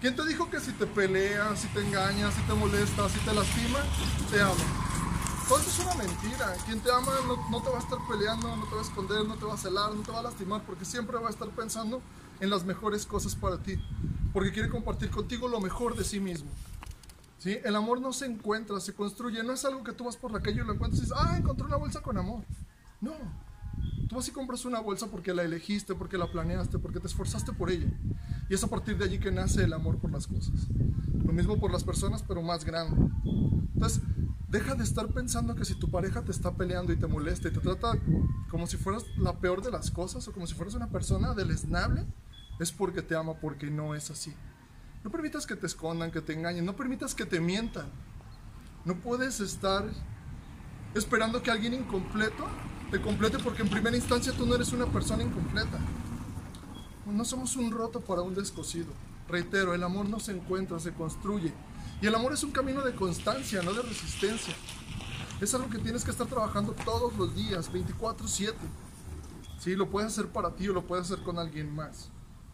¿Quién te dijo que si te peleas, si te engañas, si te molestas, si te lastima, te ama? Todo eso es una mentira. Quien te ama no, no, te va a estar peleando, no te va a esconder, no te va a celar, no te va a lastimar, porque siempre va a estar pensando en las mejores cosas para ti. Porque quiere compartir contigo lo mejor de sí mismo. ¿Sí? El amor no se encuentra, se construye. No es algo que tú vas por la calle y lo encuentras y dices, ah, encontré una bolsa con amor. No. Tú vas y compras una bolsa porque la elegiste, porque la planeaste, porque te esforzaste por ella. Y es a partir de allí que nace el amor por las cosas. Lo mismo por las personas, pero más grande. Entonces, deja de estar pensando que si tu pareja te está peleando y te molesta y te trata como si fueras la peor de las cosas o como si fueras una persona deleznable, es porque te ama, porque no es así. No permitas que te escondan, que te engañen, no permitas que te mientan. No puedes estar esperando que alguien incompleto te complete porque en primera instancia tú no eres una persona incompleta. No somos un roto para un descosido. Reitero, el amor no se encuentra, se construye. Y el amor es un camino de constancia, no de resistencia. Es algo que tienes que estar trabajando todos los días, 24/7. Sí, lo puedes hacer para ti o lo puedes hacer con alguien más.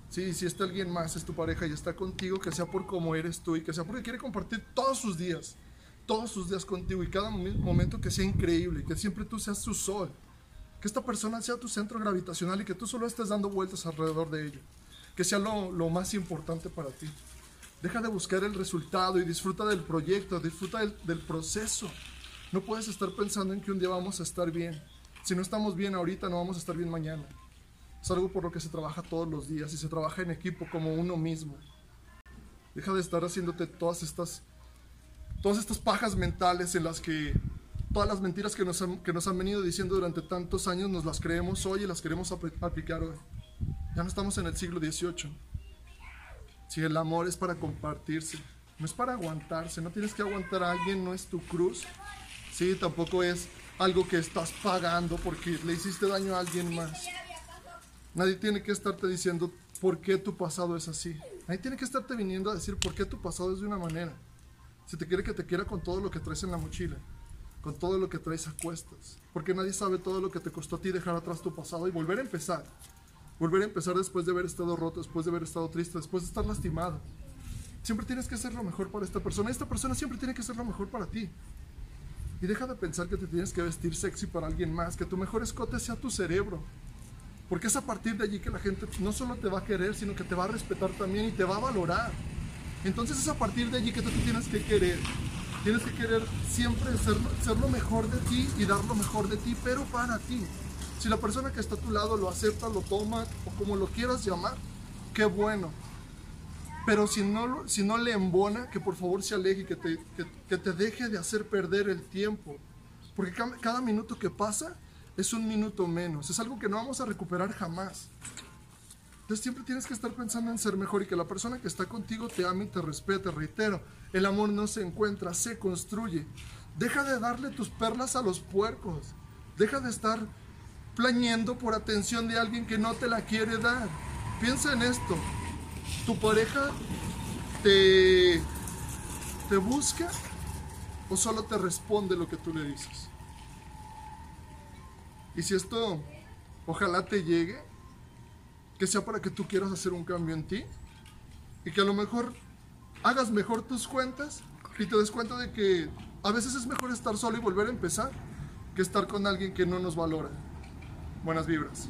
Sí, si este alguien más es tu pareja y está contigo, que sea por cómo eres tú y que sea porque quiere compartir todos sus días, todos sus días contigo y cada momento que sea increíble, que siempre tú seas su sol, que esta persona sea tu centro gravitacional y que tú solo estés dando vueltas alrededor de ello, que sea lo, lo más importante para ti. Deja de buscar el resultado y disfruta del proyecto, disfruta del, del, proceso. No puedes estar pensando en que un día vamos a estar bien. Si no estamos bien ahorita, no vamos a estar bien mañana. Es algo por lo que se trabaja todos los días y se trabaja en equipo como uno mismo. Deja de estar haciéndote todas estas, todas estas pajas mentales en las que todas las mentiras que nos, han, que nos han venido diciendo durante tantos años nos las creemos hoy y las queremos aplicar hoy. Ya no estamos en el siglo XVIII. Si el amor es para compartirse, no es para aguantarse, no tienes que aguantar a alguien, no es tu cruz. Sí, tampoco es algo que estás pagando porque le hiciste daño a alguien más. Nadie tiene que estarte diciendo por qué tu pasado es así. Nadie tiene que estarte viniendo a decir por qué tu pasado es de una manera. Si te quiere que te quiera con todo lo que traes en la mochila, con todo lo que traes a cuestas. Porque nadie sabe todo lo que te costó a ti dejar atrás tu pasado y volver a empezar volver a empezar después de haber estado roto, después de haber estado triste, después de estar lastimado. Siempre tienes que hacer lo mejor para esta persona. Esta persona siempre tiene que hacer lo mejor para ti. Y deja de pensar que te tienes que vestir sexy para alguien más, que tu mejor escote sea tu cerebro. Porque es a partir de allí que la gente no solo te va a querer, sino que te va a respetar también y te va a valorar. Entonces es a partir de allí que tú te tienes que querer. Tienes que querer siempre ser, ser lo mejor de ti y dar lo mejor de ti, pero para ti. Si la persona que está a tu lado lo acepta, lo toma o como lo quieras llamar, qué bueno. Pero si no, si no le embona, que por favor se aleje que te, que, que te deje de hacer perder el tiempo. Porque cada, cada minuto que pasa es un minuto menos. Es algo que no vamos a recuperar jamás. Entonces siempre tienes que estar pensando en ser mejor y que la persona que está contigo te ame y te respete. Reitero, el amor no se encuentra, se construye. Deja de darle tus perlas a los puercos. Deja de estar plañendo por atención de alguien que no te la quiere dar. Piensa en esto. ¿Tu pareja te, te busca o solo te responde lo que tú le dices? Y si esto ojalá te llegue, que sea para que tú quieras hacer un cambio en ti y que a lo mejor hagas mejor tus cuentas y te des cuenta de que a veces es mejor estar solo y volver a empezar que estar con alguien que no nos valora buenas vibras.